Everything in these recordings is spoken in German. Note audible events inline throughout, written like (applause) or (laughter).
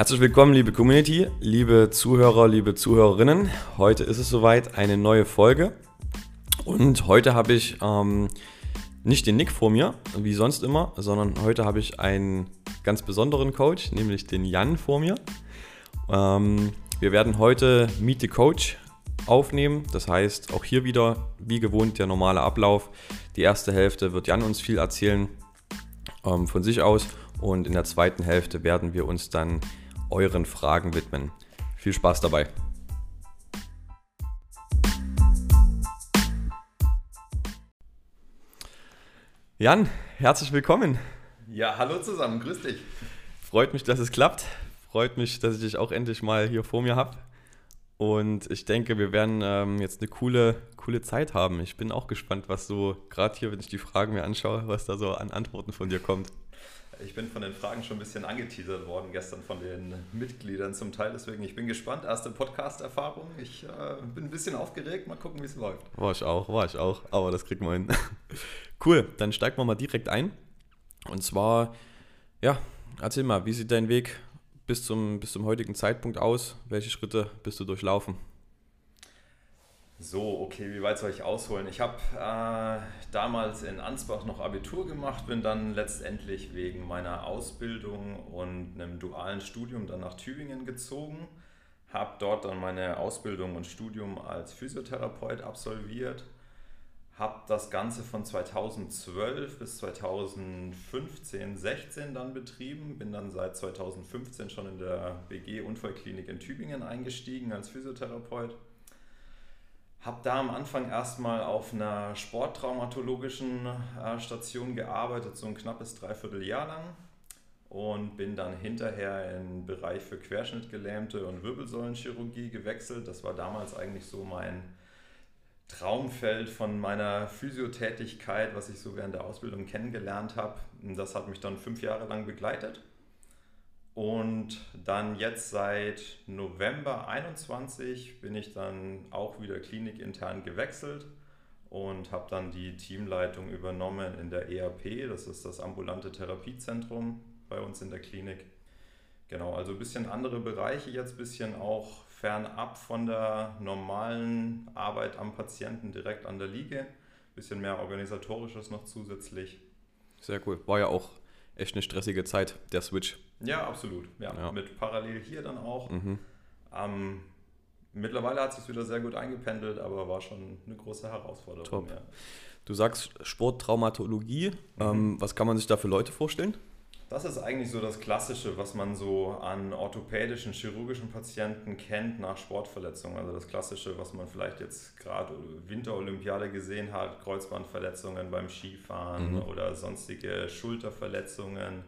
Herzlich willkommen, liebe Community, liebe Zuhörer, liebe Zuhörerinnen. Heute ist es soweit, eine neue Folge. Und heute habe ich ähm, nicht den Nick vor mir, wie sonst immer, sondern heute habe ich einen ganz besonderen Coach, nämlich den Jan vor mir. Ähm, wir werden heute Meet the Coach aufnehmen. Das heißt, auch hier wieder, wie gewohnt, der normale Ablauf. Die erste Hälfte wird Jan uns viel erzählen ähm, von sich aus und in der zweiten Hälfte werden wir uns dann euren Fragen widmen. Viel Spaß dabei. Jan, herzlich willkommen. Ja, hallo zusammen, grüß dich. Freut mich, dass es klappt. Freut mich, dass ich dich auch endlich mal hier vor mir habe. Und ich denke, wir werden ähm, jetzt eine coole, coole Zeit haben. Ich bin auch gespannt, was so, gerade hier, wenn ich die Fragen mir anschaue, was da so an Antworten von dir kommt. Ich bin von den Fragen schon ein bisschen angeteasert worden gestern von den Mitgliedern zum Teil. Deswegen, ich bin gespannt. Erste Podcast-Erfahrung. Ich äh, bin ein bisschen aufgeregt. Mal gucken, wie es läuft. War ich auch, war ich auch. Aber das kriegen wir hin. (laughs) cool, dann steigen wir mal direkt ein. Und zwar, ja, erzähl mal, wie sieht dein Weg bis zum, bis zum heutigen Zeitpunkt aus? Welche Schritte bist du durchlaufen? So, okay, wie weit soll ich ausholen? Ich habe äh, damals in Ansbach noch Abitur gemacht, bin dann letztendlich wegen meiner Ausbildung und einem dualen Studium dann nach Tübingen gezogen, habe dort dann meine Ausbildung und Studium als Physiotherapeut absolviert, habe das Ganze von 2012 bis 2015, 16 dann betrieben, bin dann seit 2015 schon in der BG Unfallklinik in Tübingen eingestiegen als Physiotherapeut habe da am Anfang erstmal auf einer sporttraumatologischen äh, Station gearbeitet, so ein knappes Dreivierteljahr lang. Und bin dann hinterher in den Bereich für Querschnittgelähmte und Wirbelsäulenchirurgie gewechselt. Das war damals eigentlich so mein Traumfeld von meiner Physiotätigkeit, was ich so während der Ausbildung kennengelernt habe. Das hat mich dann fünf Jahre lang begleitet. Und dann jetzt seit November 21 bin ich dann auch wieder klinikintern gewechselt und habe dann die Teamleitung übernommen in der EAP, das ist das ambulante Therapiezentrum bei uns in der Klinik. Genau, also ein bisschen andere Bereiche jetzt, ein bisschen auch fernab von der normalen Arbeit am Patienten direkt an der Liege, ein bisschen mehr organisatorisches noch zusätzlich. Sehr cool, war ja auch echt eine stressige Zeit, der Switch. Ja, absolut. Ja, ja. Mit parallel hier dann auch. Mhm. Ähm, mittlerweile hat es sich wieder sehr gut eingependelt, aber war schon eine große Herausforderung. Top. Ja. Du sagst Sporttraumatologie. Mhm. Ähm, was kann man sich da für Leute vorstellen? Das ist eigentlich so das Klassische, was man so an orthopädischen, chirurgischen Patienten kennt nach Sportverletzungen. Also das Klassische, was man vielleicht jetzt gerade Winterolympiade gesehen hat, Kreuzbandverletzungen beim Skifahren mhm. oder sonstige Schulterverletzungen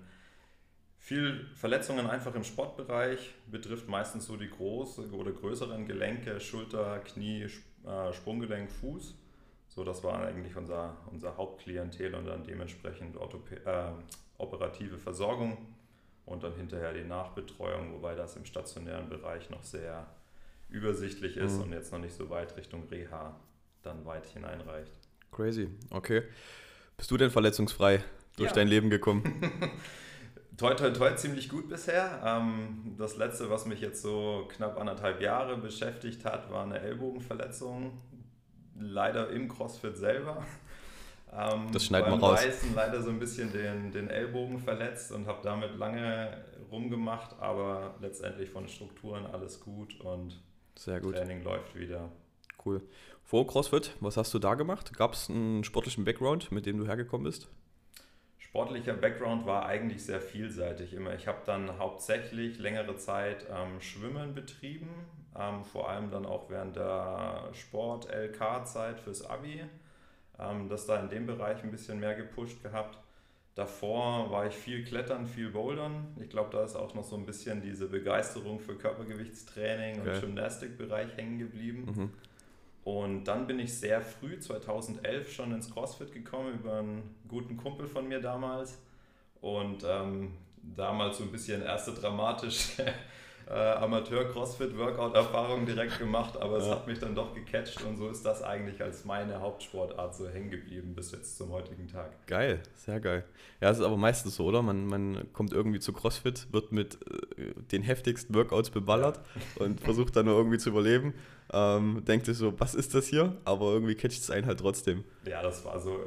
viel Verletzungen einfach im Sportbereich, betrifft meistens so die großen oder größeren Gelenke, Schulter, Knie, äh, Sprunggelenk, Fuß. So, das war eigentlich unser, unser Hauptklientel und dann dementsprechend Orthopä äh, operative Versorgung und dann hinterher die Nachbetreuung, wobei das im stationären Bereich noch sehr übersichtlich ist mhm. und jetzt noch nicht so weit Richtung Reha dann weit hineinreicht. Crazy, okay. Bist du denn verletzungsfrei durch ja. dein Leben gekommen? (laughs) toi, toi, toi, ziemlich gut bisher. Ähm, das letzte, was mich jetzt so knapp anderthalb Jahre beschäftigt hat, war eine Ellbogenverletzung. Leider im CrossFit selber. Ähm, das schneidet man raus. Reißen leider so ein bisschen den, den Ellbogen verletzt und habe damit lange rumgemacht, aber letztendlich von Strukturen alles gut und Sehr gut. Training läuft wieder. Cool. Vor CrossFit, was hast du da gemacht? Gab es einen sportlichen Background, mit dem du hergekommen bist? Sportlicher Background war eigentlich sehr vielseitig immer. Ich habe dann hauptsächlich längere Zeit ähm, Schwimmen betrieben, ähm, vor allem dann auch während der Sport-LK-Zeit fürs Abi. Ähm, das da in dem Bereich ein bisschen mehr gepusht gehabt. Davor war ich viel Klettern, viel Bouldern. Ich glaube, da ist auch noch so ein bisschen diese Begeisterung für Körpergewichtstraining okay. und Gymnastikbereich hängen geblieben. Mhm. Und dann bin ich sehr früh, 2011, schon ins CrossFit gekommen über einen guten Kumpel von mir damals. Und ähm, damals so ein bisschen erste dramatische (laughs) äh, Amateur-Crossfit-Workout-Erfahrung direkt gemacht, aber es hat mich dann doch gecatcht und so ist das eigentlich als meine Hauptsportart so hängen geblieben bis jetzt zum heutigen Tag. Geil, sehr geil. Ja, es ist aber meistens so, oder? Man, man kommt irgendwie zu CrossFit, wird mit äh, den heftigsten Workouts beballert und versucht dann nur irgendwie zu überleben. Ähm, denkt sich so, was ist das hier? Aber irgendwie catcht es einen halt trotzdem. Ja, das war so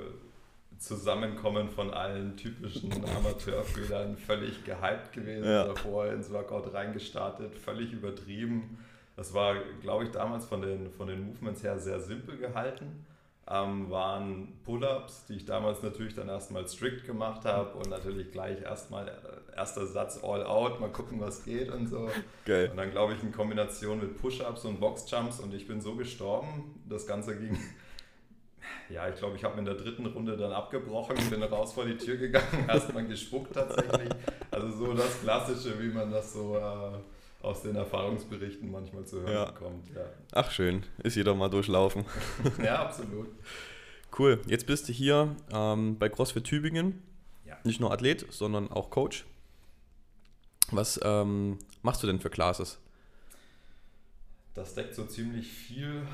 Zusammenkommen von allen typischen Amateurfehlern völlig gehypt gewesen, ja. davor ins Workout reingestartet, völlig übertrieben. Das war, glaube ich, damals von den, von den Movements her sehr simpel gehalten. Ähm, waren Pull-ups, die ich damals natürlich dann erstmal strict gemacht habe und natürlich gleich erstmal äh, erster Satz all out, mal gucken, was geht und so. Geil. Und dann glaube ich in Kombination mit Push-ups und Box-Jumps und ich bin so gestorben. Das Ganze ging ja, ich glaube, ich habe in der dritten Runde dann abgebrochen, bin raus vor die Tür gegangen, (laughs) erstmal gespuckt tatsächlich. Also so das Klassische, wie man das so äh, aus den Erfahrungsberichten manchmal zu hören ja. bekommt. Ja. Ach schön, ist jeder mal durchlaufen. (laughs) ja, absolut. Cool, jetzt bist du hier ähm, bei CrossFit Tübingen. Ja. Nicht nur Athlet, sondern auch Coach. Was ähm, machst du denn für Classes? Das deckt so ziemlich viel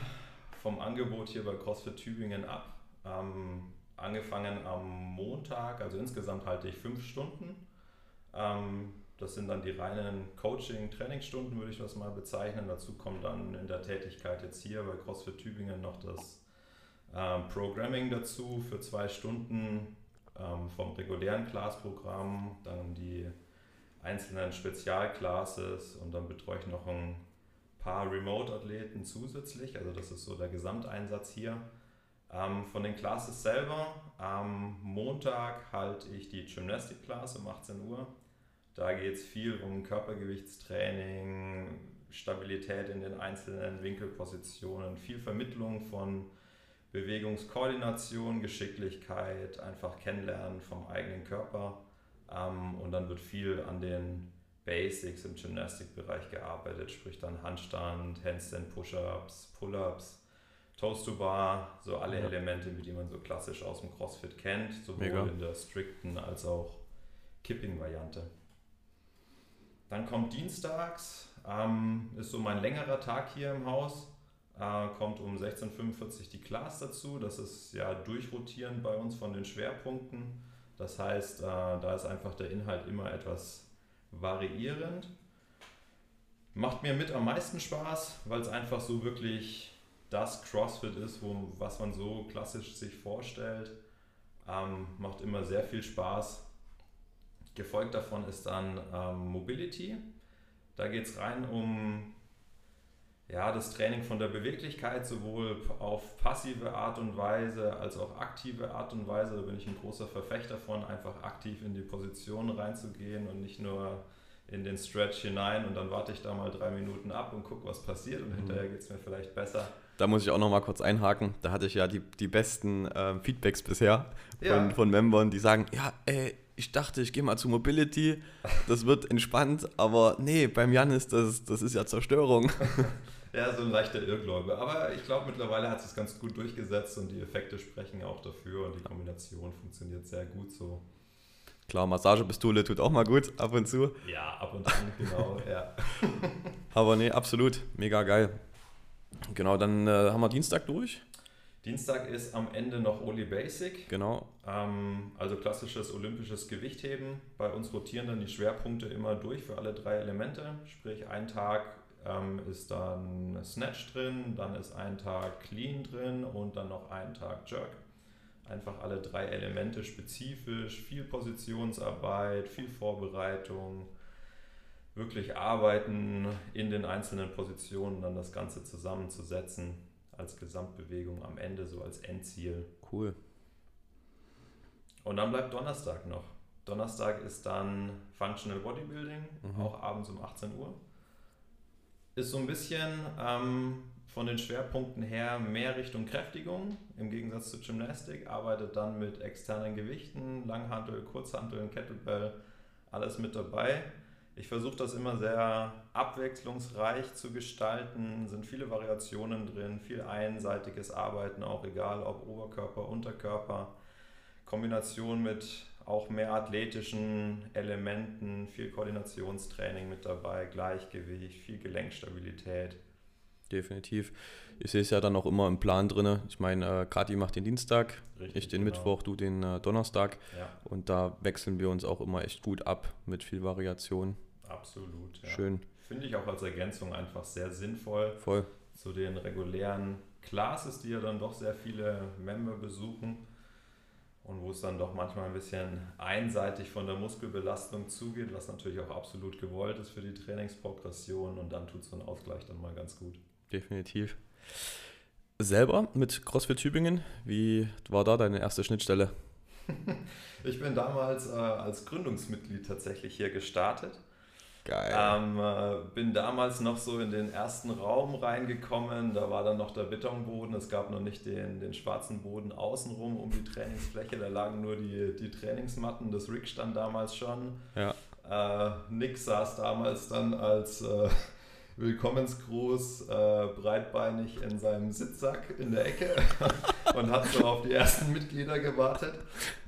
vom Angebot hier bei CrossFit Tübingen ab. Ähm, angefangen am Montag, also insgesamt halte ich fünf Stunden. Ähm, das sind dann die reinen Coaching-Trainingsstunden, würde ich das mal bezeichnen. Dazu kommt dann in der Tätigkeit jetzt hier bei CrossFit Tübingen noch das ähm, Programming dazu für zwei Stunden ähm, vom regulären Class-Programm, dann die einzelnen Spezialclasses und dann betreue ich noch ein paar Remote-Athleten zusätzlich, also das ist so der Gesamteinsatz hier. Ähm, von den Classes selber, am Montag halte ich die Gymnastic-Class um 18 Uhr. Da geht es viel um Körpergewichtstraining, Stabilität in den einzelnen Winkelpositionen, viel Vermittlung von Bewegungskoordination, Geschicklichkeit, einfach Kennenlernen vom eigenen Körper. Ähm, und dann wird viel an den Basics im Gymnastikbereich gearbeitet, sprich dann Handstand, Handstand, Push-Ups, Pull-Ups, Toast to Bar, so alle ja. Elemente, die man so klassisch aus dem CrossFit kennt, sowohl Mega. in der strikten als auch Kipping-Variante. Dann kommt dienstags, ähm, ist so mein längerer Tag hier im Haus. Äh, kommt um 16.45 Uhr die Class dazu. Das ist ja durchrotierend bei uns von den Schwerpunkten. Das heißt, äh, da ist einfach der Inhalt immer etwas variierend. Macht mir mit am meisten Spaß, weil es einfach so wirklich das CrossFit ist, wo, was man so klassisch sich vorstellt. Ähm, macht immer sehr viel Spaß. Gefolgt davon ist dann ähm, Mobility. Da geht es rein um ja, das Training von der Beweglichkeit, sowohl auf passive Art und Weise als auch aktive Art und Weise. Da bin ich ein großer Verfechter von, einfach aktiv in die Position reinzugehen und nicht nur in den Stretch hinein und dann warte ich da mal drei Minuten ab und gucke, was passiert und mhm. hinterher geht es mir vielleicht besser. Da muss ich auch noch mal kurz einhaken. Da hatte ich ja die, die besten äh, Feedbacks bisher von, ja. von Membern, die sagen, ja, ey, ich dachte, ich gehe mal zu Mobility, das wird entspannt, aber nee, beim Jan ist das, das ist ja Zerstörung. (laughs) Ja, so ein leichter Irrglaube. Aber ich glaube, mittlerweile hat es ganz gut durchgesetzt und die Effekte sprechen auch dafür und die Kombination funktioniert sehr gut so. Klar, Massagepistole tut auch mal gut, ab und zu. Ja, ab und an, genau, ja. (laughs) Aber nee, absolut, mega geil. Genau, dann äh, haben wir Dienstag durch. Dienstag ist am Ende noch Oli Basic. Genau. Ähm, also klassisches olympisches Gewichtheben. Bei uns rotieren dann die Schwerpunkte immer durch für alle drei Elemente. Sprich, ein Tag ähm, ist dann Snatch drin, dann ist ein Tag Clean drin und dann noch ein Tag Jerk. Einfach alle drei Elemente spezifisch, viel Positionsarbeit, viel Vorbereitung, wirklich arbeiten in den einzelnen Positionen, dann das Ganze zusammenzusetzen als Gesamtbewegung am Ende, so als Endziel. Cool. Und dann bleibt Donnerstag noch. Donnerstag ist dann Functional Bodybuilding, mhm. auch abends um 18 Uhr ist so ein bisschen ähm, von den Schwerpunkten her mehr Richtung Kräftigung im Gegensatz zu Gymnastik, arbeitet dann mit externen Gewichten, Langhantel, Kurzhantel, Kettlebell, alles mit dabei. Ich versuche das immer sehr abwechslungsreich zu gestalten, sind viele Variationen drin, viel einseitiges Arbeiten, auch egal ob Oberkörper, Unterkörper, Kombination mit auch mehr athletischen Elementen, viel Koordinationstraining mit dabei, Gleichgewicht, viel Gelenkstabilität. Definitiv. Ich sehe es ja dann auch immer im Plan drin. Ich meine, äh, Kati macht den Dienstag, Richtig, ich den genau. Mittwoch, du den äh, Donnerstag. Ja. Und da wechseln wir uns auch immer echt gut ab mit viel Variation. Absolut. Ja. Schön. Finde ich auch als Ergänzung einfach sehr sinnvoll. Voll. Zu den regulären Classes, die ja dann doch sehr viele Member besuchen und wo es dann doch manchmal ein bisschen einseitig von der Muskelbelastung zugeht, was natürlich auch absolut gewollt ist für die Trainingsprogression und dann tut so ein Ausgleich dann mal ganz gut. Definitiv. Selber mit CrossFit Tübingen, wie war da deine erste Schnittstelle? (laughs) ich bin damals äh, als Gründungsmitglied tatsächlich hier gestartet Geil. Ähm, äh, bin damals noch so in den ersten Raum reingekommen. Da war dann noch der Betonboden. Es gab noch nicht den, den schwarzen Boden außenrum um die Trainingsfläche. Da lagen nur die, die Trainingsmatten. Das Rig stand damals schon. Ja. Äh, Nick saß damals dann als äh, Willkommensgruß äh, breitbeinig in seinem Sitzsack in der Ecke (laughs) und hat so auf die ersten Mitglieder gewartet.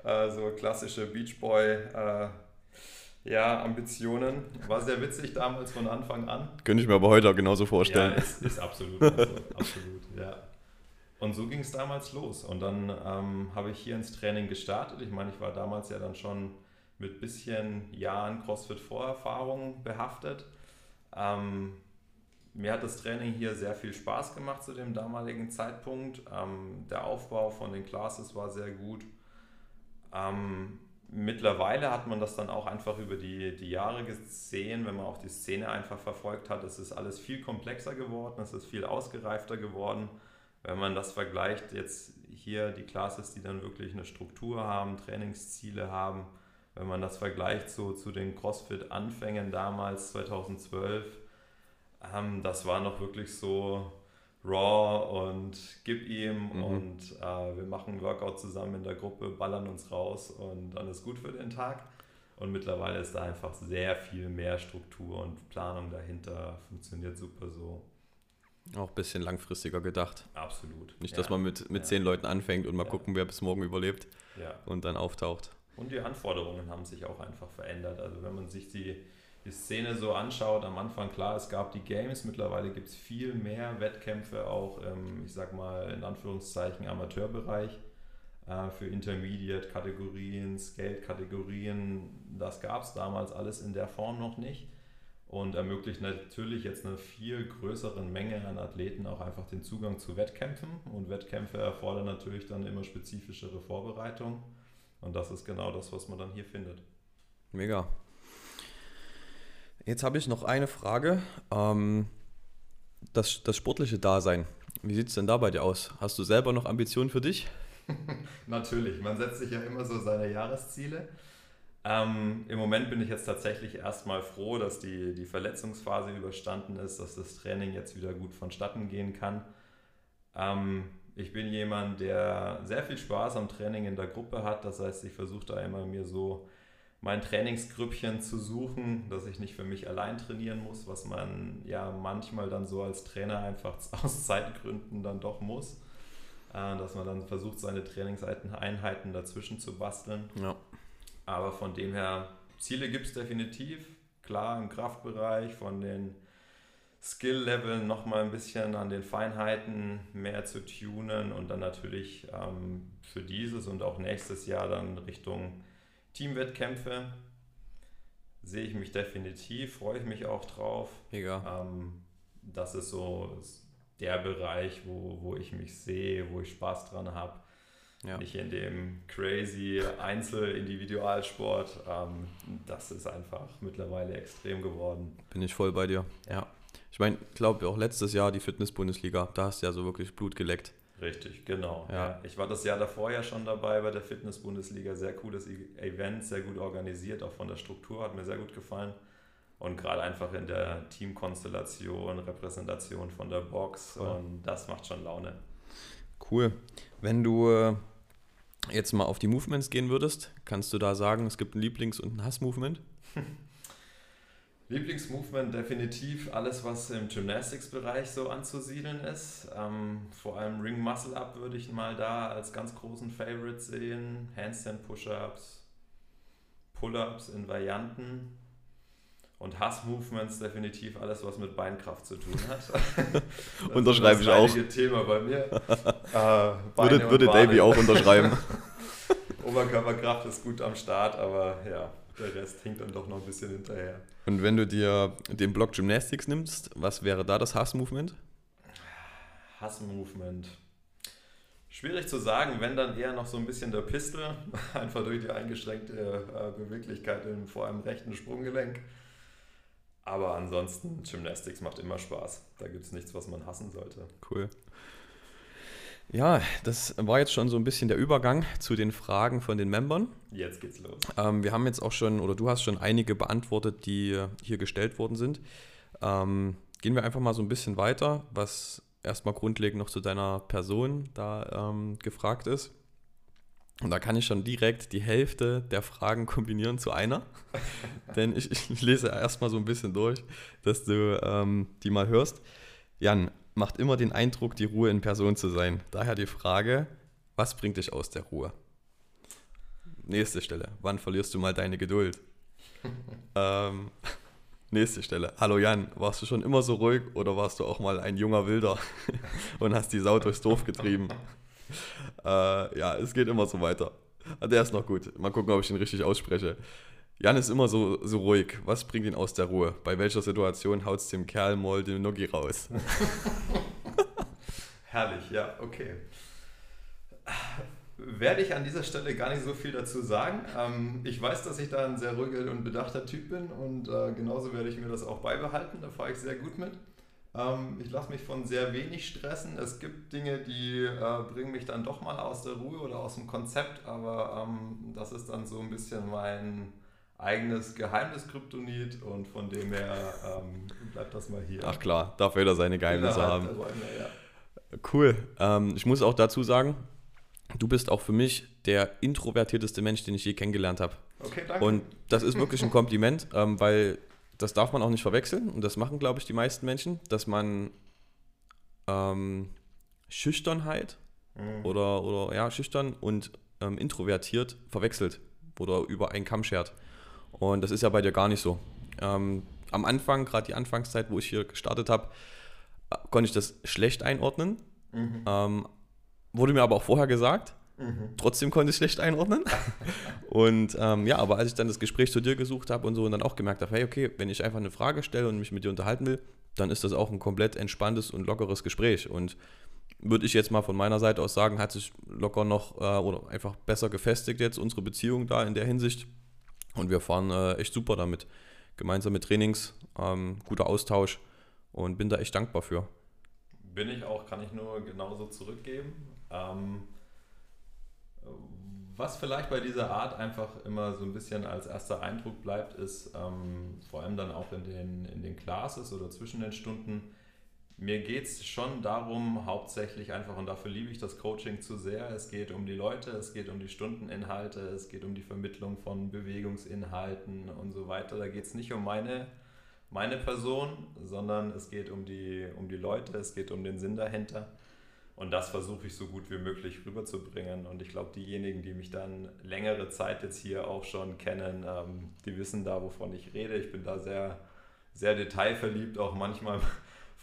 Äh, so klassische Beachboy. Äh, ja, Ambitionen. War sehr witzig damals von Anfang an. Könnte ich mir aber heute auch genauso vorstellen. Ja, ist, ist absolut. Also, absolut, ja. Und so ging es damals los. Und dann ähm, habe ich hier ins Training gestartet. Ich meine, ich war damals ja dann schon mit bisschen Jahren CrossFit-Vorerfahrung behaftet. Ähm, mir hat das Training hier sehr viel Spaß gemacht zu dem damaligen Zeitpunkt. Ähm, der Aufbau von den Classes war sehr gut. Ähm, Mittlerweile hat man das dann auch einfach über die, die Jahre gesehen, wenn man auch die Szene einfach verfolgt hat. Es ist alles viel komplexer geworden, es ist viel ausgereifter geworden. Wenn man das vergleicht, jetzt hier die Classes, die dann wirklich eine Struktur haben, Trainingsziele haben, wenn man das vergleicht so zu den CrossFit-Anfängen damals, 2012, ähm, das war noch wirklich so, Raw und gib ihm mhm. und äh, wir machen Workout zusammen in der Gruppe, ballern uns raus und dann ist gut für den Tag. Und mittlerweile ist da einfach sehr viel mehr Struktur und Planung dahinter, funktioniert super so. Auch ein bisschen langfristiger gedacht. Absolut. Nicht, dass ja. man mit, mit ja. zehn Leuten anfängt und mal ja. gucken, wer bis morgen überlebt und dann auftaucht. Und die Anforderungen haben sich auch einfach verändert. Also wenn man sich die die Szene so anschaut, am Anfang klar, es gab die Games, mittlerweile gibt es viel mehr Wettkämpfe auch im, ich sag mal, in Anführungszeichen Amateurbereich äh, für Intermediate-Kategorien, Skate-Kategorien. Das gab es damals alles in der Form noch nicht und ermöglicht natürlich jetzt einer viel größeren Menge an Athleten auch einfach den Zugang zu Wettkämpfen. Und Wettkämpfe erfordern natürlich dann immer spezifischere Vorbereitung. Und das ist genau das, was man dann hier findet. Mega. Jetzt habe ich noch eine Frage. Ähm, das, das sportliche Dasein, wie sieht es denn da bei dir aus? Hast du selber noch Ambitionen für dich? (laughs) Natürlich, man setzt sich ja immer so seine Jahresziele. Ähm, Im Moment bin ich jetzt tatsächlich erstmal froh, dass die, die Verletzungsphase überstanden ist, dass das Training jetzt wieder gut vonstatten gehen kann. Ähm, ich bin jemand, der sehr viel Spaß am Training in der Gruppe hat. Das heißt, ich versuche da immer mir so mein Trainingsgrüppchen zu suchen, dass ich nicht für mich allein trainieren muss, was man ja manchmal dann so als Trainer einfach (laughs) aus Zeitgründen dann doch muss. Äh, dass man dann versucht, seine Trainingseinheiten dazwischen zu basteln. Ja. Aber von dem her, Ziele gibt es definitiv. Klar, im Kraftbereich, von den Skill-Leveln nochmal ein bisschen an den Feinheiten mehr zu tunen und dann natürlich ähm, für dieses und auch nächstes Jahr dann Richtung Teamwettkämpfe sehe ich mich definitiv, freue ich mich auch drauf. Mega. Ähm, das ist so der Bereich, wo, wo ich mich sehe, wo ich Spaß dran habe. Ja. Nicht in dem crazy Einzel-Individualsport. Ähm, das ist einfach mittlerweile extrem geworden. Bin ich voll bei dir. Ja. Ich meine, ich glaube auch letztes Jahr die Fitness-Bundesliga, da hast du ja so wirklich Blut geleckt. Richtig, genau. Ja. Ich war das Jahr davor ja schon dabei bei der Fitness-Bundesliga. Sehr cooles Event, sehr gut organisiert, auch von der Struktur, hat mir sehr gut gefallen. Und gerade einfach in der Teamkonstellation, Repräsentation von der Box cool. und das macht schon Laune. Cool. Wenn du äh, jetzt mal auf die Movements gehen würdest, kannst du da sagen, es gibt ein Lieblings- und ein Hass-Movement? (laughs) Lieblingsmovement definitiv alles, was im Gymnastics-Bereich so anzusiedeln ist. Ähm, vor allem Ring Muscle Up würde ich mal da als ganz großen Favorite sehen. Handstand Push-Ups, Pull-ups in Varianten und Hass-Movements definitiv alles, was mit Beinkraft zu tun hat. (laughs) Unterschreibe ich auch. Das Thema bei mir. (laughs) äh, würde würde Davy auch unterschreiben. (laughs) Oberkörperkraft ist gut am Start, aber ja, der Rest hinkt dann doch noch ein bisschen hinterher. Und wenn du dir den Block Gymnastics nimmst, was wäre da das Hass-Movement? Hass-Movement. Schwierig zu sagen, wenn dann eher noch so ein bisschen der Pistol, (laughs) einfach durch die eingeschränkte äh, Beweglichkeit im, vor allem rechten Sprunggelenk. Aber ansonsten, Gymnastics macht immer Spaß. Da gibt es nichts, was man hassen sollte. Cool. Ja, das war jetzt schon so ein bisschen der Übergang zu den Fragen von den Membern. Jetzt geht's los. Ähm, wir haben jetzt auch schon, oder du hast schon einige beantwortet, die hier gestellt worden sind. Ähm, gehen wir einfach mal so ein bisschen weiter, was erstmal grundlegend noch zu deiner Person da ähm, gefragt ist. Und da kann ich schon direkt die Hälfte der Fragen kombinieren zu einer. (laughs) Denn ich, ich, lese erstmal so ein bisschen durch, dass du ähm, die mal hörst. Jan, macht immer den Eindruck, die Ruhe in Person zu sein. Daher die Frage, was bringt dich aus der Ruhe? Nächste Stelle, wann verlierst du mal deine Geduld? (laughs) ähm, nächste Stelle, hallo Jan, warst du schon immer so ruhig oder warst du auch mal ein junger Wilder (laughs) und hast die Sau durchs Dorf getrieben? (laughs) Äh, ja, es geht immer so weiter. Ah, der ist noch gut. Mal gucken, ob ich ihn richtig ausspreche. Jan ist immer so, so ruhig. Was bringt ihn aus der Ruhe? Bei welcher Situation haut es dem Kerl mal den Noggi raus? (laughs) Herrlich, ja, okay. Werde ich an dieser Stelle gar nicht so viel dazu sagen. Ähm, ich weiß, dass ich da ein sehr ruhiger und bedachter Typ bin und äh, genauso werde ich mir das auch beibehalten. Da fahre ich sehr gut mit. Ähm, ich lasse mich von sehr wenig stressen. Es gibt Dinge, die äh, bringen mich dann doch mal aus der Ruhe oder aus dem Konzept, aber ähm, das ist dann so ein bisschen mein eigenes Geheimnis Kryptonit und von dem her ähm, bleibt das mal hier. Ach klar, darf jeder seine Geheimnisse haben. Räume, ja. Cool. Ähm, ich muss auch dazu sagen, du bist auch für mich der introvertierteste Mensch, den ich je kennengelernt habe. Okay, danke. Und das ist wirklich ein Kompliment, (laughs) ähm, weil das darf man auch nicht verwechseln und das machen, glaube ich, die meisten Menschen, dass man ähm, Schüchternheit mhm. oder, oder ja, schüchtern und ähm, introvertiert verwechselt oder über einen Kamm schert. Und das ist ja bei dir gar nicht so. Ähm, am Anfang, gerade die Anfangszeit, wo ich hier gestartet habe, äh, konnte ich das schlecht einordnen. Mhm. Ähm, wurde mir aber auch vorher gesagt. Mhm. Trotzdem konnte ich schlecht einordnen. (laughs) und ähm, ja, aber als ich dann das Gespräch zu dir gesucht habe und so und dann auch gemerkt habe, hey, okay, wenn ich einfach eine Frage stelle und mich mit dir unterhalten will, dann ist das auch ein komplett entspanntes und lockeres Gespräch. Und würde ich jetzt mal von meiner Seite aus sagen, hat sich locker noch äh, oder einfach besser gefestigt jetzt unsere Beziehung da in der Hinsicht. Und wir fahren äh, echt super damit. Gemeinsame Trainings, ähm, guter Austausch und bin da echt dankbar für. Bin ich auch, kann ich nur genauso zurückgeben. Ähm, was vielleicht bei dieser Art einfach immer so ein bisschen als erster Eindruck bleibt, ist ähm, vor allem dann auch in den, in den Classes oder zwischen den Stunden, mir geht es schon darum, hauptsächlich einfach, und dafür liebe ich das Coaching zu sehr, es geht um die Leute, es geht um die Stundeninhalte, es geht um die Vermittlung von Bewegungsinhalten und so weiter. Da geht es nicht um meine, meine Person, sondern es geht um die, um die Leute, es geht um den Sinn dahinter. Und das versuche ich so gut wie möglich rüberzubringen. Und ich glaube, diejenigen, die mich dann längere Zeit jetzt hier auch schon kennen, ähm, die wissen da, wovon ich rede. Ich bin da sehr, sehr detailverliebt, auch manchmal.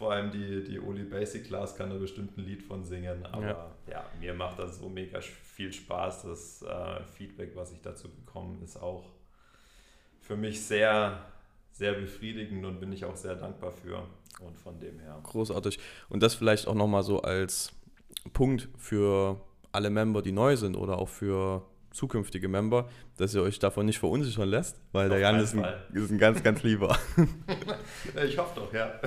Vor allem die, die Oli Basic Class kann da bestimmt ein Lied von singen. Aber ja, ja mir macht das so mega viel Spaß. Das äh, Feedback, was ich dazu bekomme, ist auch für mich sehr, sehr befriedigend und bin ich auch sehr dankbar für. Und von dem her. Großartig. Und das vielleicht auch nochmal so als Punkt für alle Member, die neu sind oder auch für zukünftige Member, dass ihr euch davon nicht verunsichern lässt, weil Auf der Jan ist ein, ist ein, ganz, ganz lieber. (laughs) ich hoffe doch, ja.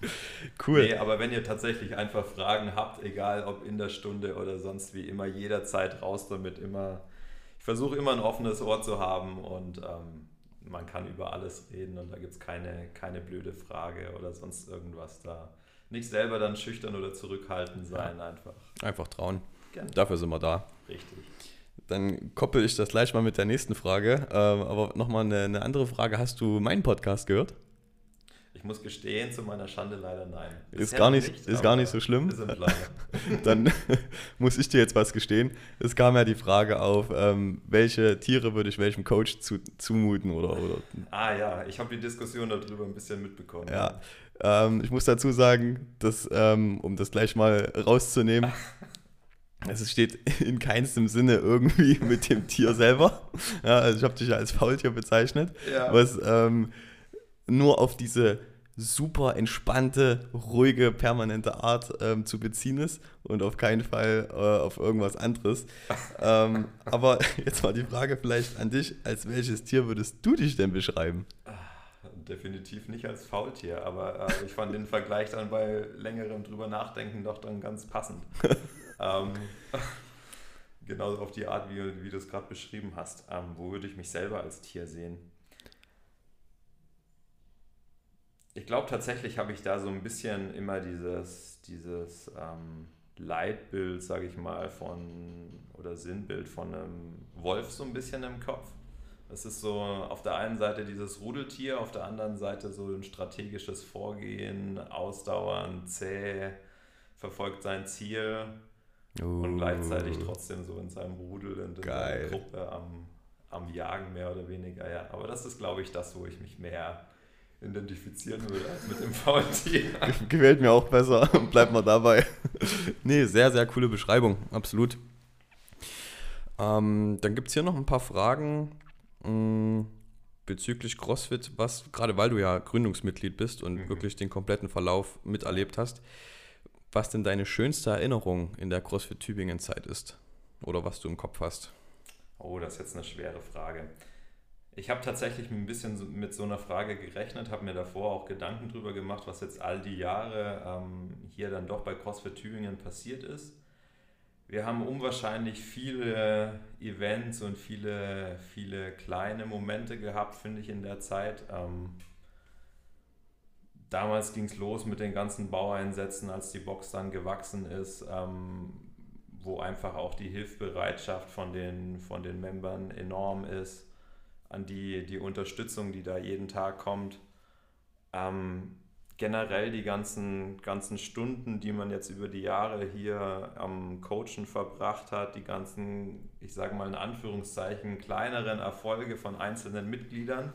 (laughs) Cool. Nee, aber wenn ihr tatsächlich einfach Fragen habt, egal ob in der Stunde oder sonst wie immer, jederzeit raus damit. Immer, ich versuche immer ein offenes Ohr zu haben und ähm, man kann über alles reden und da gibt es keine, keine blöde Frage oder sonst irgendwas da nicht selber dann schüchtern oder zurückhaltend sein, ja. einfach. Einfach trauen. Gerne. Dafür sind wir da. Richtig. Dann koppel ich das gleich mal mit der nächsten Frage. Ähm, aber nochmal eine, eine andere Frage. Hast du meinen Podcast gehört? Ich muss gestehen, zu meiner Schande leider nein. ist gar nicht, nicht ist gar nicht so schlimm. (laughs) Dann (laughs) muss ich dir jetzt was gestehen. Es kam ja die Frage auf, ähm, welche Tiere würde ich welchem Coach zu, zumuten oder, oder. Ah ja, ich habe die Diskussion darüber ein bisschen mitbekommen. Ja, ähm, ich muss dazu sagen, dass, ähm, um das gleich mal rauszunehmen, (laughs) es steht in keinstem Sinne irgendwie mit dem Tier selber. Ja, also ich habe dich ja als Faultier bezeichnet, ja. was ähm, nur auf diese super entspannte, ruhige, permanente Art ähm, zu beziehen ist und auf keinen Fall äh, auf irgendwas anderes. (laughs) ähm, aber (laughs) jetzt mal die Frage vielleicht an dich, als welches Tier würdest du dich denn beschreiben? Definitiv nicht als Faultier, aber äh, ich fand den Vergleich dann bei längerem drüber nachdenken doch dann ganz passend. (laughs) ähm, genauso auf die Art, wie, wie du es gerade beschrieben hast. Ähm, wo würde ich mich selber als Tier sehen? Ich glaube tatsächlich habe ich da so ein bisschen immer dieses, dieses ähm, Leitbild, sage ich mal, von oder Sinnbild von einem Wolf so ein bisschen im Kopf. Es ist so auf der einen Seite dieses Rudeltier, auf der anderen Seite so ein strategisches Vorgehen, ausdauernd, zäh, verfolgt sein Ziel uh. und gleichzeitig trotzdem so in seinem Rudel und in Geil. seiner Gruppe am, am Jagen mehr oder weniger. Ja. Aber das ist, glaube ich, das, wo ich mich mehr identifizieren würde als (laughs) mit dem Faultier. Gefällt mir auch besser. (laughs) Bleibt mal dabei. (laughs) nee, sehr, sehr coole Beschreibung. Absolut. Ähm, dann gibt es hier noch ein paar Fragen mh, mm, bezüglich CrossFit, was, gerade weil du ja Gründungsmitglied bist und mhm. wirklich den kompletten Verlauf miterlebt hast, was denn deine schönste Erinnerung in der CrossFit Tübingen Zeit ist oder was du im Kopf hast. Oh, das ist jetzt eine schwere Frage. Ich habe tatsächlich ein bisschen mit so einer Frage gerechnet, habe mir davor auch Gedanken darüber gemacht, was jetzt all die Jahre ähm, hier dann doch bei CrossFit Tübingen passiert ist. Wir haben unwahrscheinlich viele Events und viele, viele kleine Momente gehabt, finde ich, in der Zeit. Ähm, damals ging es los mit den ganzen Baueinsätzen, als die Box dann gewachsen ist, ähm, wo einfach auch die Hilfsbereitschaft von den, von den Membern enorm ist, an die, die Unterstützung, die da jeden Tag kommt. Ähm, generell die ganzen, ganzen Stunden, die man jetzt über die Jahre hier am Coachen verbracht hat, die ganzen, ich sage mal in Anführungszeichen, kleineren Erfolge von einzelnen Mitgliedern.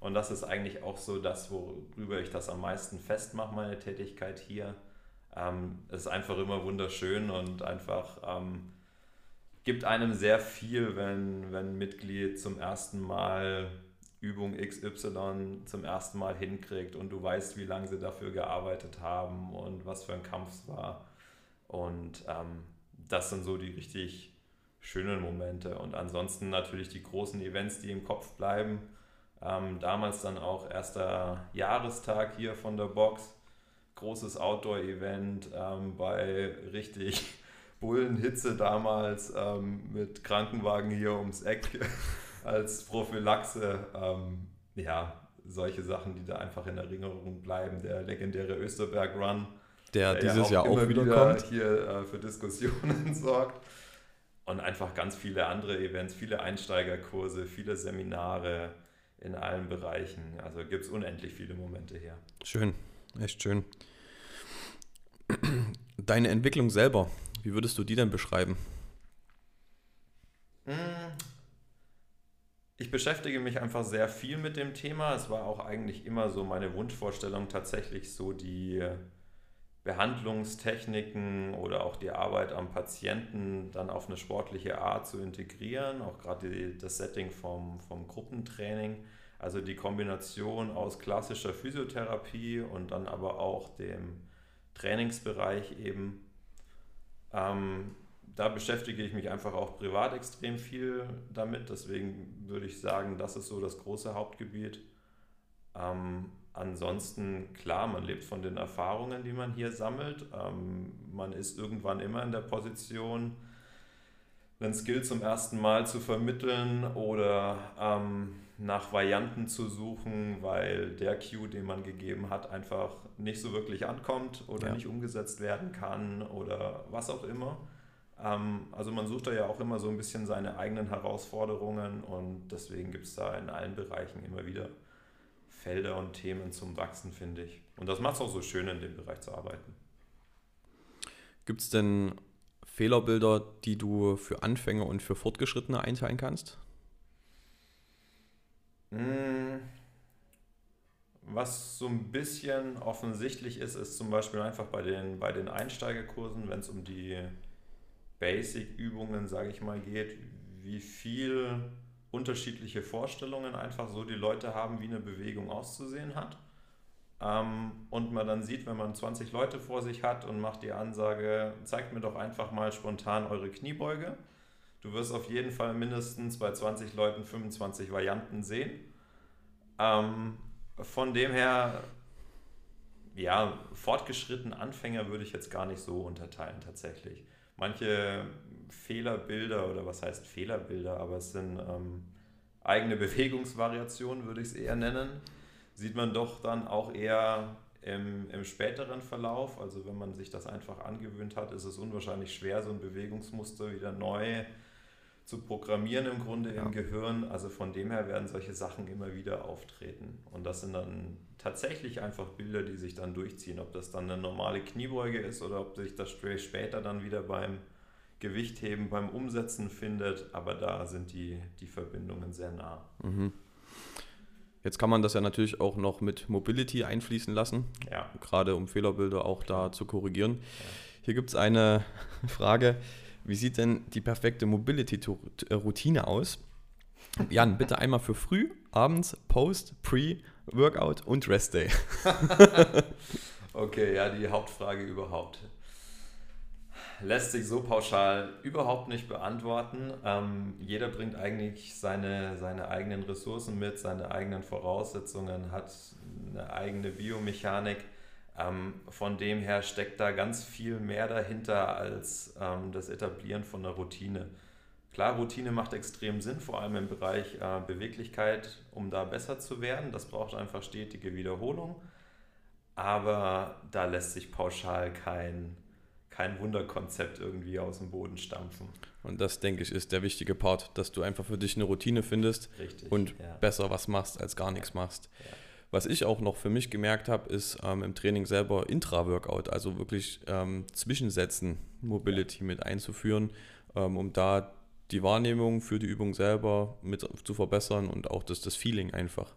Und das ist eigentlich auch so das, worüber ich das am meisten festmache, meine Tätigkeit hier. Ähm, es ist einfach immer wunderschön und einfach ähm, gibt einem sehr viel, wenn, wenn ein Mitglied zum ersten Mal Übung XY zum ersten Mal hinkriegt und du weißt, wie lange sie dafür gearbeitet haben und was für ein Kampf es war. Und ähm, das sind so die richtig schönen Momente. Und ansonsten natürlich die großen Events, die im Kopf bleiben. Ähm, damals dann auch erster Jahrestag hier von der Box. Großes Outdoor-Event ähm, bei richtig Bullenhitze damals ähm, mit Krankenwagen hier ums Eck (laughs) als Prophylaxe. Ähm, ja, solche Sachen, die da einfach in Erinnerung bleiben. Der legendäre Österberg Run, der, der dieses ja auch Jahr auch wieder, wieder kommt. hier äh, für Diskussionen (laughs) sorgt. Und einfach ganz viele andere Events, viele Einsteigerkurse, viele Seminare in allen Bereichen. Also gibt es unendlich viele Momente hier. Schön, echt schön. Deine Entwicklung selber, wie würdest du die denn beschreiben? Hm, ich beschäftige mich einfach sehr viel mit dem Thema. Es war auch eigentlich immer so meine Wunschvorstellung, tatsächlich so die Behandlungstechniken oder auch die Arbeit am Patienten dann auf eine sportliche Art zu integrieren. Auch gerade das Setting vom, vom Gruppentraining. Also die Kombination aus klassischer Physiotherapie und dann aber auch dem Trainingsbereich eben. Ähm, da beschäftige ich mich einfach auch privat extrem viel damit. Deswegen würde ich sagen, das ist so das große Hauptgebiet. Ähm, ansonsten, klar, man lebt von den Erfahrungen, die man hier sammelt. Ähm, man ist irgendwann immer in der Position, einen Skill zum ersten Mal zu vermitteln oder ähm, nach Varianten zu suchen, weil der Cue, den man gegeben hat, einfach nicht so wirklich ankommt oder ja. nicht umgesetzt werden kann oder was auch immer. Ähm, also man sucht da ja auch immer so ein bisschen seine eigenen Herausforderungen und deswegen gibt es da in allen Bereichen immer wieder Felder und Themen zum Wachsen, finde ich. Und das macht es auch so schön, in dem Bereich zu arbeiten. Gibt es denn Fehlerbilder, die du für Anfänger und für Fortgeschrittene einteilen kannst? Hm. Was so ein bisschen offensichtlich ist, ist zum Beispiel einfach bei den, bei den Einsteigerkursen, wenn es um die Basic-Übungen, sage ich mal, geht, wie viel unterschiedliche Vorstellungen einfach so die Leute haben, wie eine Bewegung auszusehen hat. Ähm, und man dann sieht, wenn man 20 Leute vor sich hat und macht die Ansage, zeigt mir doch einfach mal spontan eure Kniebeuge. Du wirst auf jeden Fall mindestens bei 20 Leuten 25 Varianten sehen. Ähm, von dem her, ja, fortgeschritten Anfänger würde ich jetzt gar nicht so unterteilen tatsächlich. Manche Fehlerbilder oder was heißt Fehlerbilder, aber es sind ähm, eigene Bewegungsvariationen, würde ich es eher nennen, sieht man doch dann auch eher im, im späteren Verlauf. Also wenn man sich das einfach angewöhnt hat, ist es unwahrscheinlich schwer, so ein Bewegungsmuster wieder neu zu programmieren im Grunde ja. im Gehirn. Also von dem her werden solche Sachen immer wieder auftreten. Und das sind dann tatsächlich einfach Bilder, die sich dann durchziehen. Ob das dann eine normale Kniebeuge ist oder ob sich das später dann wieder beim Gewichtheben, beim Umsetzen findet. Aber da sind die, die Verbindungen sehr nah. Mhm. Jetzt kann man das ja natürlich auch noch mit Mobility einfließen lassen, ja. gerade um Fehlerbilder auch da zu korrigieren. Ja. Hier gibt es eine (laughs) Frage, wie sieht denn die perfekte Mobility-Routine aus? Jan, bitte einmal für früh, abends, Post, Pre, Workout und Rest Day. (laughs) okay, ja, die Hauptfrage überhaupt. Lässt sich so pauschal überhaupt nicht beantworten. Ähm, jeder bringt eigentlich seine, seine eigenen Ressourcen mit, seine eigenen Voraussetzungen, hat eine eigene Biomechanik. Ähm, von dem her steckt da ganz viel mehr dahinter als ähm, das Etablieren von einer Routine. Klar, Routine macht extrem Sinn, vor allem im Bereich äh, Beweglichkeit, um da besser zu werden. Das braucht einfach stetige Wiederholung. Aber da lässt sich pauschal kein, kein Wunderkonzept irgendwie aus dem Boden stampfen. Und das, denke ich, ist der wichtige Part, dass du einfach für dich eine Routine findest Richtig, und ja. besser was machst, als gar nichts machst. Ja. Was ich auch noch für mich gemerkt habe, ist ähm, im Training selber Intra-Workout, also wirklich ähm, Zwischensätzen Mobility mit einzuführen, ähm, um da die Wahrnehmung für die Übung selber mit zu verbessern und auch das, das Feeling einfach.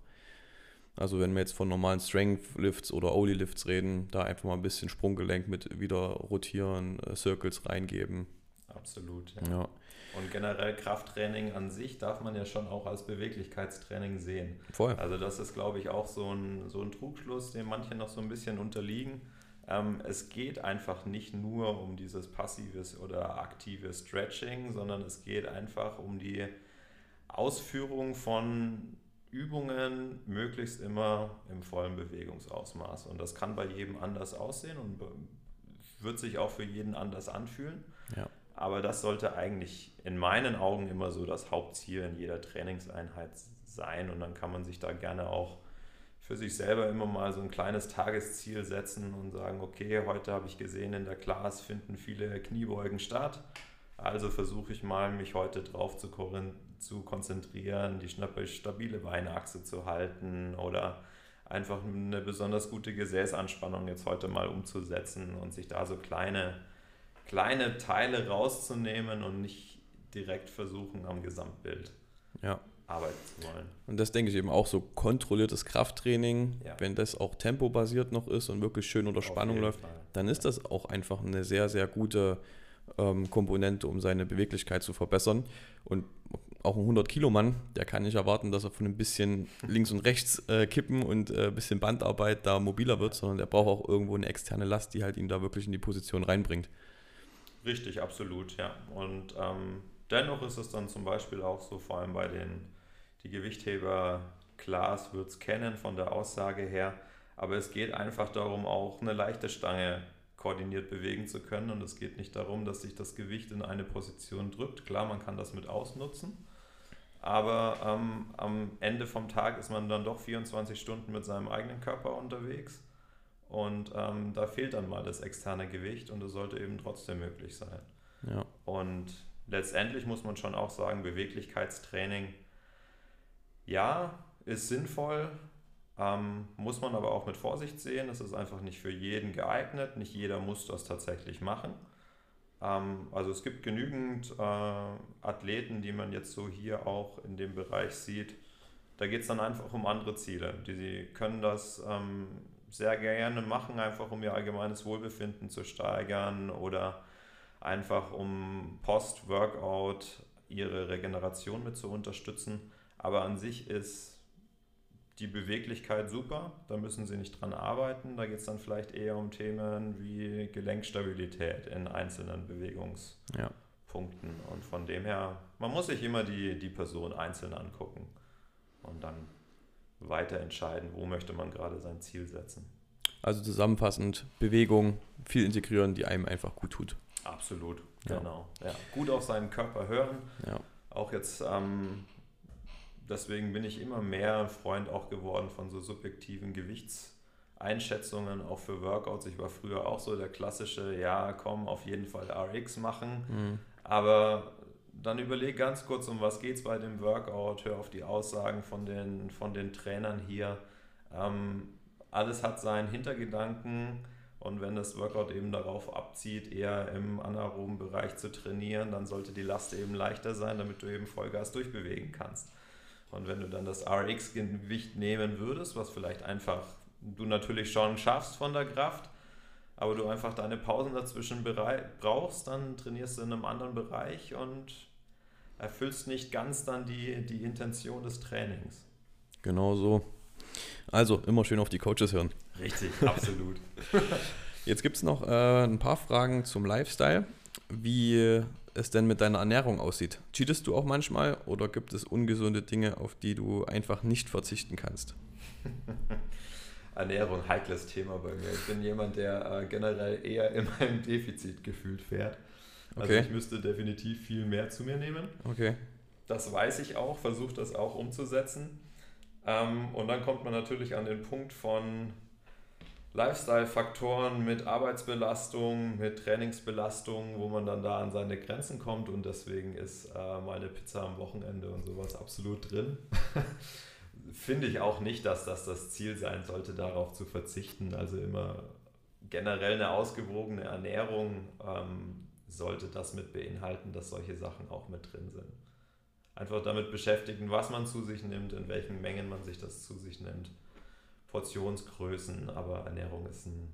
Also wenn wir jetzt von normalen Strength Lifts oder Oli Lifts reden, da einfach mal ein bisschen Sprunggelenk mit wieder rotieren, äh, Circles reingeben. Absolut. Ja. ja. Und generell Krafttraining an sich darf man ja schon auch als Beweglichkeitstraining sehen. Voll. Also das ist, glaube ich, auch so ein, so ein Trugschluss, dem manche noch so ein bisschen unterliegen. Ähm, es geht einfach nicht nur um dieses passives oder aktive Stretching, sondern es geht einfach um die Ausführung von Übungen möglichst immer im vollen Bewegungsausmaß. Und das kann bei jedem anders aussehen und wird sich auch für jeden anders anfühlen. Ja. Aber das sollte eigentlich in meinen Augen immer so das Hauptziel in jeder Trainingseinheit sein. Und dann kann man sich da gerne auch für sich selber immer mal so ein kleines Tagesziel setzen und sagen, okay, heute habe ich gesehen, in der Class finden viele Kniebeugen statt. Also versuche ich mal, mich heute drauf zu, zu konzentrieren, die stabile Beinachse zu halten oder einfach eine besonders gute Gesäßanspannung jetzt heute mal umzusetzen und sich da so kleine, kleine Teile rauszunehmen und nicht direkt versuchen am Gesamtbild ja. arbeiten zu wollen. Und das denke ich eben auch so kontrolliertes Krafttraining, ja. wenn das auch tempobasiert noch ist und wirklich schön unter Spannung läuft, Fall. dann ist das auch einfach eine sehr, sehr gute ähm, Komponente, um seine Beweglichkeit zu verbessern. Und auch ein 100-Kilo-Mann, der kann nicht erwarten, dass er von ein bisschen links und rechts äh, kippen und äh, ein bisschen Bandarbeit da mobiler wird, sondern der braucht auch irgendwo eine externe Last, die halt ihn da wirklich in die Position reinbringt. Richtig, absolut, ja. Und ähm, dennoch ist es dann zum Beispiel auch so, vor allem bei den die Gewichtheber, Klaas wird es kennen von der Aussage her, aber es geht einfach darum, auch eine leichte Stange koordiniert bewegen zu können. Und es geht nicht darum, dass sich das Gewicht in eine Position drückt. Klar, man kann das mit ausnutzen. Aber ähm, am Ende vom Tag ist man dann doch 24 Stunden mit seinem eigenen Körper unterwegs. Und ähm, da fehlt dann mal das externe Gewicht und es sollte eben trotzdem möglich sein. Ja. Und letztendlich muss man schon auch sagen, Beweglichkeitstraining, ja, ist sinnvoll, Ähm, muss man aber auch mit Vorsicht sehen. Es ist einfach nicht für jeden geeignet. Nicht jeder muss das tatsächlich machen. Ähm, also es gibt genügend äh, Athleten, die man jetzt so hier auch in dem Bereich sieht. Da geht es dann einfach um andere Ziele. Die, die können das ähm, sehr gerne machen, einfach um ihr allgemeines Wohlbefinden zu steigern oder einfach um Post-Workout ihre Regeneration mit zu unterstützen. Aber an sich ist die Beweglichkeit super, da müssen sie nicht dran arbeiten. Da geht es dann vielleicht eher um Themen wie Gelenkstabilität in einzelnen Bewegungspunkten. Ja. Und von dem her, man muss sich immer die, die Person einzeln angucken und dann weiter entscheiden, wo möchte man gerade sein Ziel setzen. Also zusammenfassend, Bewegung, viel integrieren, die einem einfach gut tut. Absolut, ja. genau. Ja. Gut auf seinen Körper hören. Ja. Auch jetzt ähm, deswegen bin ich immer mehr Freund auch geworden von so subjektiven Gewichtseinschätzungen, auch für Workouts. Ich war früher auch so der klassische, ja, komm, auf jeden Fall RX machen. Mhm. Aber dann überleg ganz kurz, um was geht es bei dem Workout, hör auf die Aussagen von den, von den Trainern hier. Ähm, alles hat seinen Hintergedanken und wenn das Workout eben darauf abzieht, eher im anaeroben Bereich zu trainieren, dann sollte die Last eben leichter sein, damit du eben Vollgas durchbewegen kannst. Und wenn du dann das RX-Gewicht nehmen würdest, was vielleicht einfach du natürlich schon schaffst von der Kraft, aber du einfach deine Pausen dazwischen brauchst, dann trainierst du in einem anderen Bereich und erfüllst nicht ganz dann die, die Intention des Trainings. Genau so. Also immer schön auf die Coaches hören. Richtig, (laughs) absolut. Jetzt gibt es noch äh, ein paar Fragen zum Lifestyle. Wie es denn mit deiner Ernährung aussieht. Cheatest du auch manchmal oder gibt es ungesunde Dinge, auf die du einfach nicht verzichten kannst? (laughs) Ernährung, heikles Thema bei mir. Ich bin jemand, der äh, generell eher in meinem Defizit gefühlt fährt. Also okay. ich müsste definitiv viel mehr zu mir nehmen. Okay. Das weiß ich auch, versuche das auch umzusetzen. Ähm, und dann kommt man natürlich an den Punkt von, Lifestyle-Faktoren mit Arbeitsbelastung, mit Trainingsbelastung, wo man dann da an seine Grenzen kommt und deswegen ist äh, meine Pizza am Wochenende und sowas absolut drin. (laughs) Finde ich auch nicht, dass das das Ziel sein sollte, darauf zu verzichten. Also immer generell eine ausgewogene Ernährung ähm, sollte das mit beinhalten, dass solche Sachen auch mit drin sind. Einfach damit beschäftigen, was man zu sich nimmt, in welchen Mengen man sich das zu sich nimmt Portionsgrößen, aber Ernährung ist ein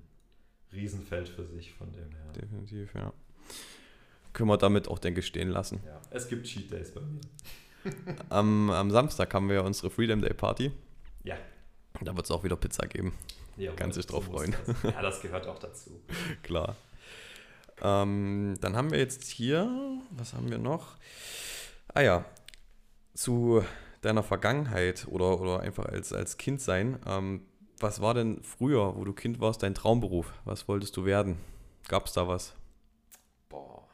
Riesenfeld für sich von dem her. Definitiv, ja. Können wir damit auch, denke ich, stehen lassen. Ja, es gibt Cheat Days bei mir. (laughs) am, am Samstag haben wir ja unsere Freedom Day Party. Ja. Da wird es auch wieder Pizza geben. Ja, Kannst dich drauf freuen. Das. Ja, das gehört auch dazu. (laughs) Klar. Ähm, dann haben wir jetzt hier, was haben wir noch? Ah ja, zu deiner Vergangenheit oder, oder einfach als, als Kind sein. Ähm, was war denn früher, wo du Kind warst, dein Traumberuf? Was wolltest du werden? Gab es da was? Boah.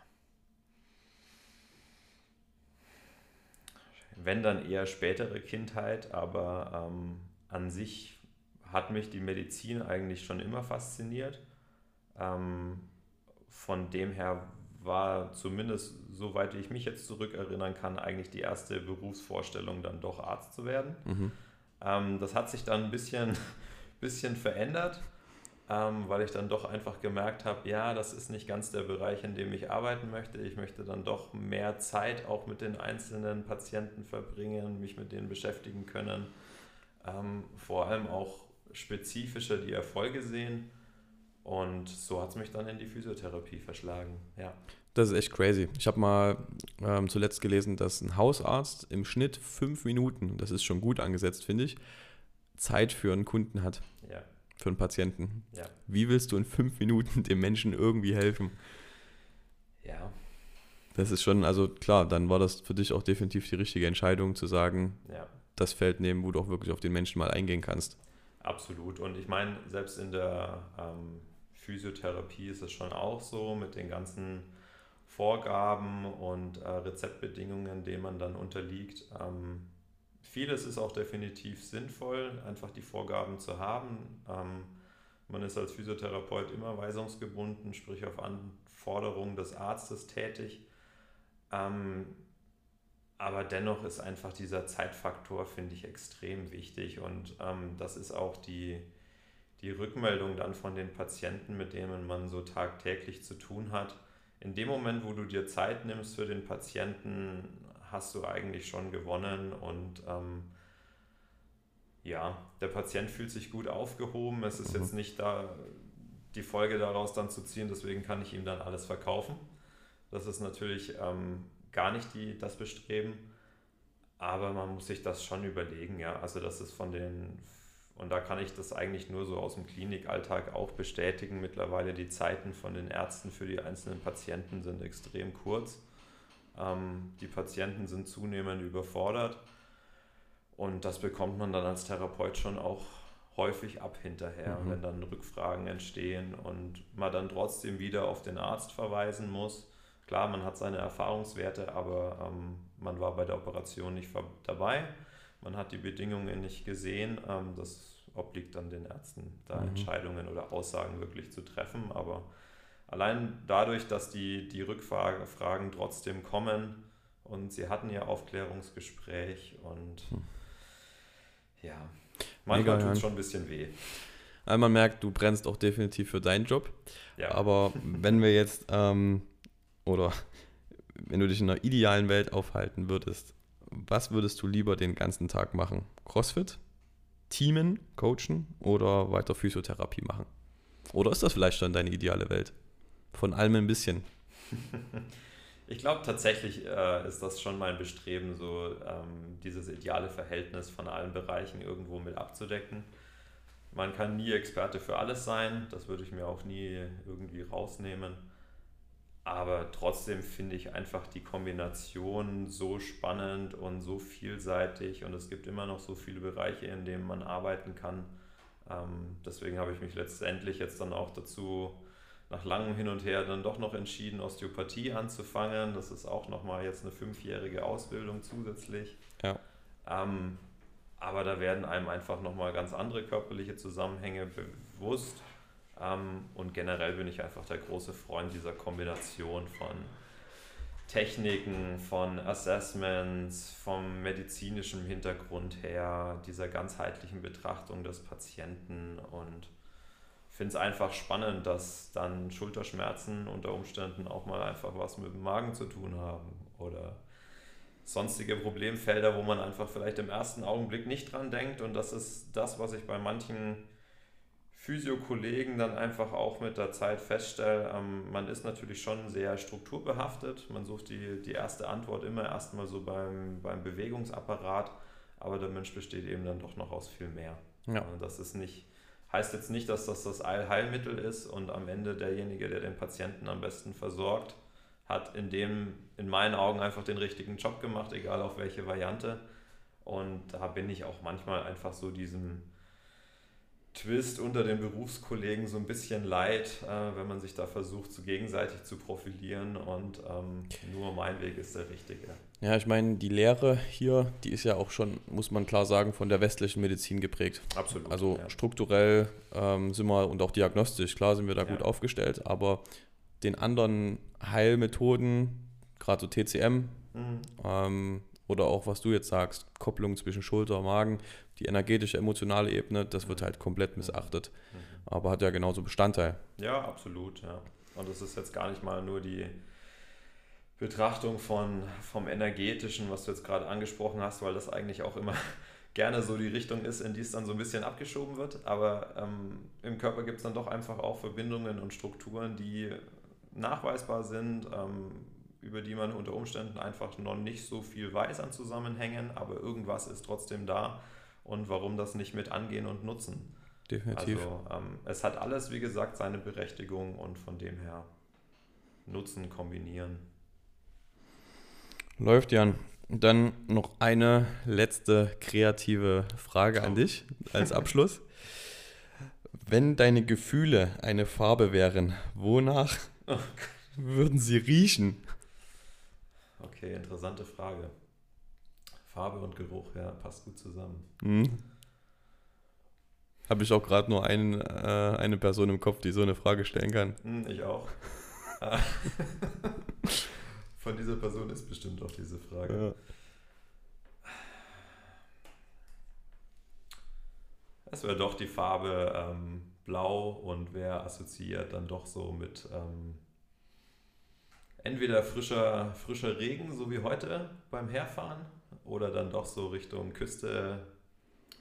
Wenn dann eher spätere Kindheit, aber ähm, an sich hat mich die Medizin eigentlich schon immer fasziniert. Ähm, von dem her war zumindest, soweit ich mich jetzt zurückerinnern kann, eigentlich die erste Berufsvorstellung, dann doch Arzt zu werden. Mhm. Ähm, das hat sich dann ein bisschen, (laughs) bisschen verändert, ähm, weil ich dann doch einfach gemerkt habe, ja, das ist nicht ganz der Bereich, in dem ich arbeiten möchte. Ich möchte dann doch mehr Zeit auch mit den einzelnen Patienten verbringen, mich mit denen beschäftigen können, ähm, vor allem auch spezifischer die Erfolge sehen. Und so hat es mich dann in die Physiotherapie verschlagen, ja. Das ist echt crazy. Ich habe mal ähm, zuletzt gelesen, dass ein Hausarzt im Schnitt fünf Minuten, das ist schon gut angesetzt, finde ich, Zeit für einen Kunden hat. Ja. Für einen Patienten. Ja. Wie willst du in fünf Minuten dem Menschen irgendwie helfen? Ja. Das ist schon, also klar, dann war das für dich auch definitiv die richtige Entscheidung zu sagen, ja. das Feld nehmen, wo du auch wirklich auf den Menschen mal eingehen kannst. Absolut. Und ich meine, selbst in der ähm, Physiotherapie ist es schon auch so mit den ganzen Vorgaben und äh, Rezeptbedingungen, denen man dann unterliegt. Ähm, vieles ist auch definitiv sinnvoll, einfach die Vorgaben zu haben. Ähm, man ist als Physiotherapeut immer weisungsgebunden, sprich auf Anforderungen des Arztes tätig. Ähm, aber dennoch ist einfach dieser Zeitfaktor, finde ich, extrem wichtig. Und ähm, das ist auch die, die Rückmeldung dann von den Patienten, mit denen man so tagtäglich zu tun hat. In dem Moment, wo du dir Zeit nimmst für den Patienten, hast du eigentlich schon gewonnen und ähm, ja, der Patient fühlt sich gut aufgehoben. Es ist mhm. jetzt nicht da die Folge daraus dann zu ziehen, deswegen kann ich ihm dann alles verkaufen. Das ist natürlich ähm, gar nicht die, das Bestreben, aber man muss sich das schon überlegen, ja. Also das ist von den, und da kann ich das eigentlich nur so aus dem Klinikalltag auch bestätigen. Mittlerweile die Zeiten von den Ärzten für die einzelnen Patienten sind extrem kurz. Ähm, die Patienten sind zunehmend überfordert und das bekommt man dann als Therapeut schon auch häufig ab hinterher, mhm. wenn dann Rückfragen entstehen und man dann trotzdem wieder auf den Arzt verweisen muss. Klar, man hat seine Erfahrungswerte, aber ähm, man war bei der Operation nicht dabei. Man hat die Bedingungen nicht gesehen. Ähm, das obliegt dann den Ärzten, da mhm. Entscheidungen oder Aussagen wirklich zu treffen. Aber allein dadurch, dass die, die Rückfragen trotzdem kommen und sie hatten ja Aufklärungsgespräch und mhm. ja, manchmal tut es schon ein bisschen weh. Also man merkt, du brennst auch definitiv für deinen Job. Ja. Aber (laughs) wenn wir jetzt, ähm, oder wenn du dich in einer idealen Welt aufhalten würdest, was würdest du lieber den ganzen Tag machen? CrossFit, Teamen, Coachen oder weiter Physiotherapie machen? Oder ist das vielleicht schon deine ideale Welt? Von allem ein bisschen. (laughs) Ich glaube tatsächlich äh, ist das schon mein Bestreben, so ähm, dieses ideale Verhältnis von allen Bereichen irgendwo mit abzudecken. Man kann nie Experte für alles sein, das würde ich mir auch nie irgendwie rausnehmen. Aber trotzdem finde ich einfach die Kombination so spannend und so vielseitig und es gibt immer noch so viele Bereiche, in denen man arbeiten kann. Ähm, deswegen habe ich mich letztendlich jetzt dann auch dazu nach langem Hin und Her dann doch noch entschieden, Osteopathie anzufangen. Das ist auch nochmal jetzt eine fünfjährige Ausbildung zusätzlich. Ja. Ähm, aber da werden einem einfach nochmal ganz andere körperliche Zusammenhänge bewusst. Ähm, und generell bin ich einfach der große Freund dieser Kombination von Techniken, von Assessments, vom medizinischen Hintergrund her, dieser ganzheitlichen Betrachtung des Patienten und finde es einfach spannend, dass dann Schulterschmerzen unter Umständen auch mal einfach was mit dem Magen zu tun haben oder sonstige Problemfelder, wo man einfach vielleicht im ersten Augenblick nicht dran denkt. Und das ist das, was ich bei manchen Physiokollegen dann einfach auch mit der Zeit feststelle. Ähm, man ist natürlich schon sehr strukturbehaftet. Man sucht die, die erste Antwort immer erstmal so beim, beim Bewegungsapparat, aber der Mensch besteht eben dann doch noch aus viel mehr. Ja. Das ist nicht Heißt jetzt nicht, dass das das Allheilmittel ist und am Ende derjenige, der den Patienten am besten versorgt, hat in dem, in meinen Augen einfach den richtigen Job gemacht, egal auf welche Variante. Und da bin ich auch manchmal einfach so diesem Twist unter den Berufskollegen so ein bisschen leid, äh, wenn man sich da versucht, so gegenseitig zu profilieren und ähm, nur mein Weg ist der richtige. Ja, ich meine, die Lehre hier, die ist ja auch schon, muss man klar sagen, von der westlichen Medizin geprägt. Absolut. Also ja. strukturell ähm, sind wir und auch diagnostisch, klar sind wir da ja. gut aufgestellt, aber den anderen Heilmethoden, gerade so TCM, mhm. ähm, oder auch was du jetzt sagst, Kopplung zwischen Schulter, und Magen, die energetische, emotionale Ebene, das wird halt komplett missachtet. Mhm. Aber hat ja genauso Bestandteil. Ja, absolut, ja. Und es ist jetzt gar nicht mal nur die Betrachtung von, vom Energetischen, was du jetzt gerade angesprochen hast, weil das eigentlich auch immer (laughs) gerne so die Richtung ist, in die es dann so ein bisschen abgeschoben wird. Aber ähm, im Körper gibt es dann doch einfach auch Verbindungen und Strukturen, die nachweisbar sind, ähm, über die man unter Umständen einfach noch nicht so viel weiß an Zusammenhängen, aber irgendwas ist trotzdem da und warum das nicht mit angehen und nutzen. Definitiv. Also ähm, es hat alles, wie gesagt, seine Berechtigung und von dem her nutzen, kombinieren. Läuft, Jan. Dann noch eine letzte kreative Frage an dich als Abschluss. Wenn deine Gefühle eine Farbe wären, wonach (laughs) oh würden sie riechen? Okay, interessante Frage. Farbe und Geruch, ja, passt gut zusammen. Mhm. Habe ich auch gerade nur einen, äh, eine Person im Kopf, die so eine Frage stellen kann. Hm, ich auch. (laughs) Von dieser Person ist bestimmt auch diese Frage. Ja. Es wäre doch die Farbe ähm, blau und wer assoziiert dann doch so mit ähm, entweder frischer, frischer Regen, so wie heute beim Herfahren, oder dann doch so Richtung Küste,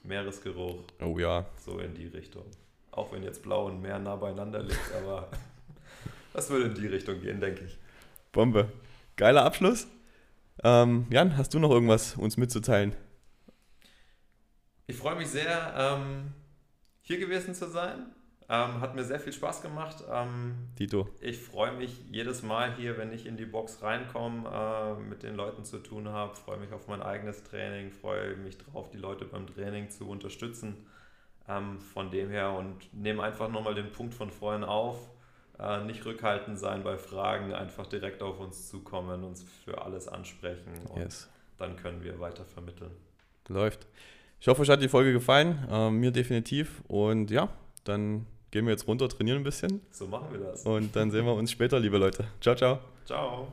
Meeresgeruch. Oh ja. So in die Richtung. Auch wenn jetzt Blau und Meer nah beieinander liegt, aber (laughs) das würde in die Richtung gehen, denke ich. Bombe. Geiler Abschluss. Ähm, Jan, hast du noch irgendwas uns mitzuteilen? Ich freue mich sehr, ähm, hier gewesen zu sein. Ähm, hat mir sehr viel Spaß gemacht. Ähm, Dito. Ich freue mich jedes Mal hier, wenn ich in die Box reinkomme, äh, mit den Leuten zu tun habe. Freue mich auf mein eigenes Training, freue mich darauf, die Leute beim Training zu unterstützen. Ähm, von dem her und nehme einfach nochmal den Punkt von vorhin auf. Äh, nicht rückhaltend sein bei Fragen, einfach direkt auf uns zukommen, uns für alles ansprechen und yes. dann können wir weiter vermitteln. Läuft. Ich hoffe, euch hat die Folge gefallen. Äh, mir definitiv. Und ja, dann gehen wir jetzt runter, trainieren ein bisschen. So machen wir das. Und dann sehen wir uns später, liebe Leute. Ciao, ciao. Ciao.